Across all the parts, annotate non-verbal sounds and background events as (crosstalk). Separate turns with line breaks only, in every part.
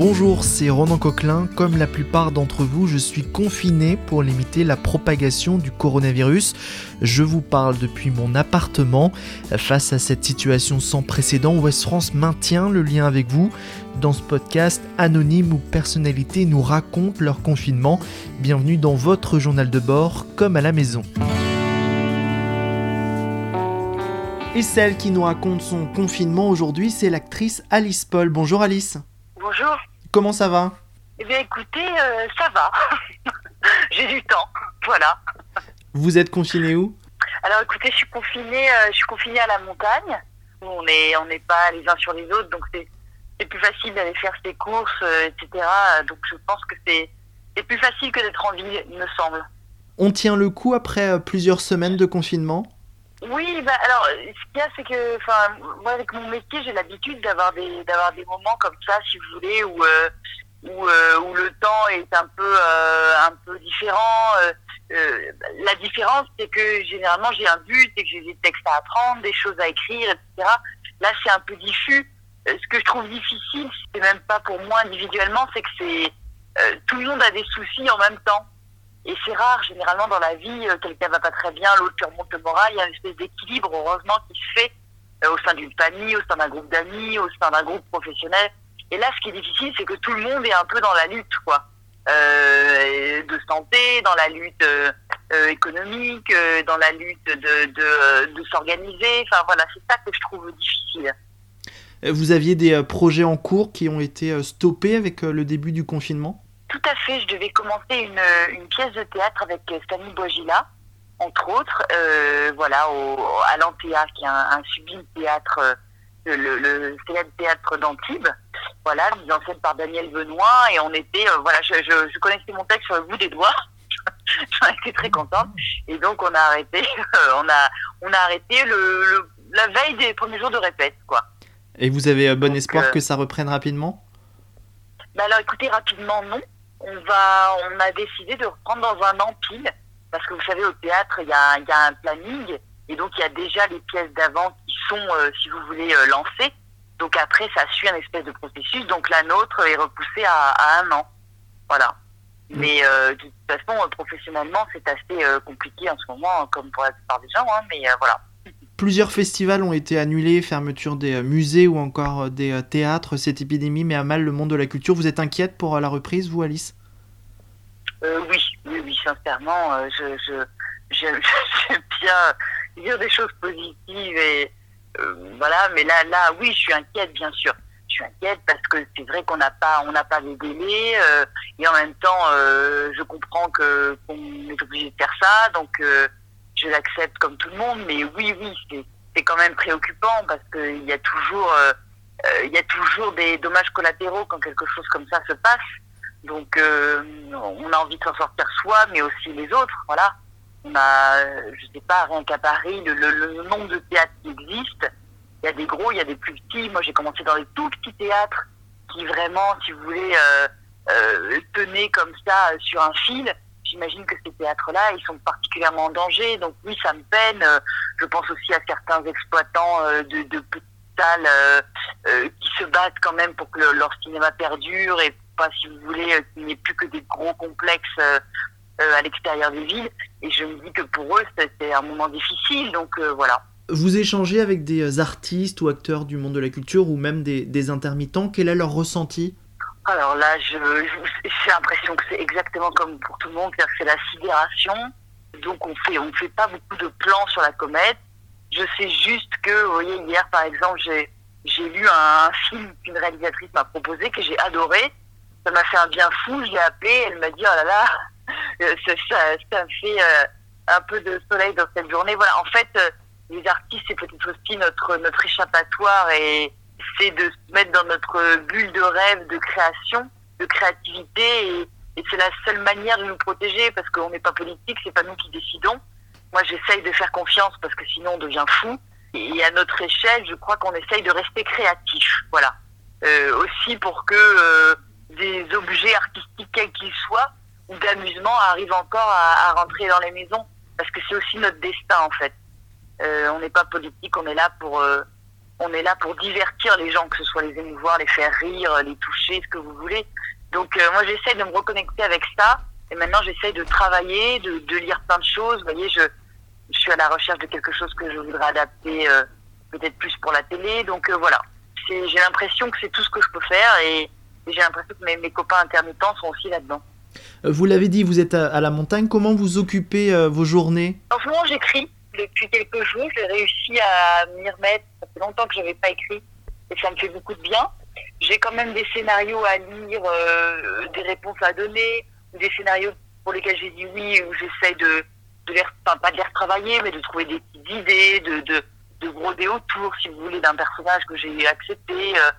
Bonjour, c'est Ronan Coquelin. Comme la plupart d'entre vous, je suis confiné pour limiter la propagation du coronavirus. Je vous parle depuis mon appartement. Face à cette situation sans précédent, West France maintient le lien avec vous. Dans ce podcast, anonymes ou personnalités nous racontent leur confinement. Bienvenue dans votre journal de bord, comme à la maison. Et celle qui nous raconte son confinement aujourd'hui, c'est l'actrice Alice Paul. Bonjour Alice.
Bonjour.
Comment ça va?
Eh bien écoutez, euh, ça va. (laughs) J'ai du temps. Voilà.
Vous êtes confiné où?
Alors écoutez, je suis confinée, euh, je suis confinée à la montagne. On est, on n'est pas les uns sur les autres, donc c'est, c'est plus facile d'aller faire ses courses, euh, etc. Donc je pense que c'est, c'est plus facile que d'être en ville, il me semble.
On tient le coup après plusieurs semaines de confinement?
Oui, bah, alors ce qu'il y a, c'est que, enfin, moi avec mon métier, j'ai l'habitude d'avoir des, d'avoir des moments comme ça, si vous voulez, où, euh, où, euh, où le temps est un peu, euh, un peu différent. La différence, c'est que généralement j'ai un but, et que j'ai des textes à apprendre, des choses à écrire, etc. Là, c'est un peu diffus. Ce que je trouve difficile, c'est même pas pour moi individuellement, c'est que c'est tout le monde a des soucis en même temps. Et c'est rare, généralement dans la vie, euh, quelqu'un va pas très bien, l'autre remonte le moral, il y a une espèce d'équilibre, heureusement, qui se fait euh, au sein d'une famille, au sein d'un groupe d'amis, au sein d'un groupe professionnel. Et là, ce qui est difficile, c'est que tout le monde est un peu dans la lutte, quoi. Euh, de santé, dans la lutte économique, dans la lutte de, de, s'organiser. Enfin voilà, c'est ça que je trouve difficile.
Vous aviez des projets en cours qui ont été stoppés avec le début du confinement?
Tout à fait, je devais commencer une, une pièce de théâtre avec Stanley Bojila, entre autres, euh, voilà, au, à l'Antea, qui est un, un sublime théâtre, euh, le, le célèbre théâtre d'Antibes, voilà, mis en scène par Daniel Benoît, et on était, euh, voilà, je, je, je connaissais mon texte sur le bout des doigts, (laughs) j'en étais très contente, et donc on a arrêté, (laughs) on a, on a arrêté le, le, la veille des premiers jours de répète, quoi.
Et vous avez bon
Donc,
espoir
euh,
que ça reprenne rapidement?
Bah alors écoutez, rapidement non. On va, on a décidé de reprendre dans un an pile, parce que vous savez au théâtre il y a, y a un planning et donc il y a déjà les pièces d'avant qui sont, euh, si vous voulez, euh, lancées. Donc après ça suit un espèce de processus. Donc la nôtre est repoussée à, à un an, voilà. Mais euh, de toute façon, euh, professionnellement, c'est assez euh, compliqué en ce moment, comme pour la plupart des gens. Hein, mais euh, voilà.
Plusieurs festivals ont été annulés, fermeture des euh, musées ou encore euh, des euh, théâtres. Cette épidémie met à mal le monde de la culture. Vous êtes inquiète pour la reprise, vous, Alice?
Oui, oui, sincèrement, je, (laughs) j'aime, bien dire des choses positives et voilà, mais là, là, oui, je suis inquiète, bien sûr. Je suis inquiète parce que c'est vrai qu'on n'a pas, on pas les délais et en même temps, je comprends que qu'on est obligé de faire ça, donc je l'accepte comme tout le monde. Mais oui, oui, c'est, quand même préoccupant parce qu'il y a toujours, euh, euh, y a toujours des dommages collatéraux quand quelque chose comme ça se passe. Donc, euh, on a envie de s'en sortir soi, mais aussi les autres. Voilà. On a, je sais pas, rien qu'à Paris, le, nombre de théâtres qui existent. Il y a des gros, il y a des plus petits. Moi, j'ai commencé dans les tout petits théâtres qui vraiment, si vous voulez, tenaient comme ça sur un fil. J'imagine que ces théâtres-là, ils sont particulièrement en danger. Donc oui, ça me peine. Euh, Je pense aussi à certains exploitants euh, de, petites salles euh, qui se battent quand même pour que le- leur cinéma perdure et pas, si vous voulez, qu'il n'y ait plus que des gros complexes à l'extérieur des villes. Et je me dis que pour eux, c'était un moment difficile. Donc voilà.
Vous échangez avec des artistes ou acteurs du monde de la culture ou même des, des intermittents. Quel est leur ressenti?
Alors là, j'ai l'impression que c'est exactement comme pour tout le monde, c'est-à-dire que c'est la sidération. Donc on fait, on fait pas beaucoup de plans sur la comète. Je sais juste que, vous voyez, hier par exemple, j'ai, lu un, film qu'une réalisatrice m'a proposé que j'ai adoré. Ça m'a fait un bien fou. Je l'ai appelé, elle m'a dit oh là là, (laughs) euh, ça, ça, ça fait euh, un peu de soleil dans cette journée. Voilà, en fait, euh, les artistes c'est peut-être aussi notre notre échappatoire et c'est de se mettre dans notre bulle de rêve, de création, de créativité et, c'est la seule manière de nous protéger parce qu'on n'est pas politique, c'est pas nous qui décidons. Moi, j'essaye de faire confiance parce que sinon on devient fou. Et à notre échelle, je crois qu'on essaye de rester créatif. Voilà. Euh, aussi pour que euh, des objets artistiques, quels qu'ils soient, ou d'amusement, arrivent encore à, rentrer dans les maisons. Parce que c'est aussi notre destin, en fait. Euh, on n'est pas politique, on est là pour, on est là pour divertir les gens, que ce soit les émouvoir, les faire rire, les toucher, ce que vous voulez. Donc moi j'essaie de me reconnecter avec ça et maintenant j'essaie de travailler, de, de, lire plein de choses. Vous voyez, je, je suis à la recherche de quelque chose que je voudrais adapter peut-être plus pour la télé. Donc voilà, j'ai l'impression que c'est tout ce que je peux faire et, j'ai l'impression que mes, mes, copains intermittents sont aussi là-dedans.
Vous l'avez dit, vous êtes à, la montagne. Comment vous occupez vos journées?
En ce moment, j'écris depuis quelques jours. J'ai réussi à m'y remettre. Ça fait longtemps que je n'avais pas écrit et ça me fait beaucoup de bien. J'ai quand même des scénarios à lire, euh, des réponses à donner, des scénarios pour lesquels j'ai dit oui, où j'essaie de, les, pas de les retravailler, mais de trouver des idées, de, de, de broder autour, si vous voulez, d'un personnage que j'ai accepté. Euh,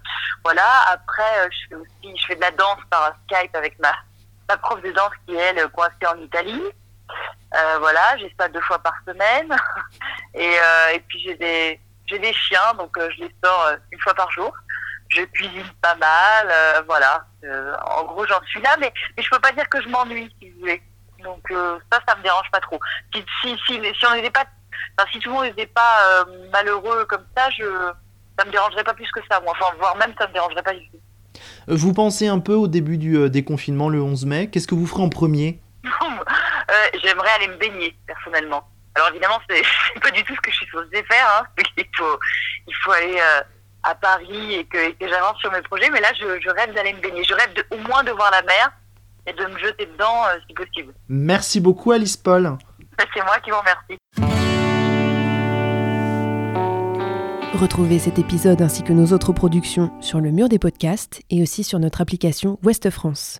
voilà. Après, euh, je fais aussi, je fais de la danse par Skype avec ma, ma prof de danse qui elle coincée en Italie. Euh, voilà, j'ai ça deux fois par semaine. (laughs) Et, euh, et puis j'ai des j'ai des chiens, donc euh, je les sors une fois par jour. Je cuisine pas mal, voilà. en gros, j'en suis là, mais, mais je peux pas dire que je m'ennuie, si vous voulez. Donc ça, ça me dérange pas trop. Si si si, si on pas, si tout le monde n'était pas malheureux comme ça, je ça me dérangerait pas plus que ça. Moi, enfin, voire même ça me dérangerait pas du tout.
Vous pensez un peu au début du déconfinement le 11 mai. Qu'est-ce que vous ferez en premier?
J'aimerais aller me baigner personnellement. Alors évidemment, (laughs) c'est pas du tout ce que je suis supposée faire. Hein. Il faut, il faut aller euh, à Paris et que, que j'avance sur mes projets. Mais là, je, je rêve d'aller me baigner. Je rêve de, au moins de voir la mer et de me jeter dedans euh, si possible.
Merci beaucoup, Alice Paul. (laughs)
C'est moi qui vous remercie.
Retrouvez cet épisode ainsi que nos autres productions sur le mur des podcasts et aussi sur notre application Ouest France.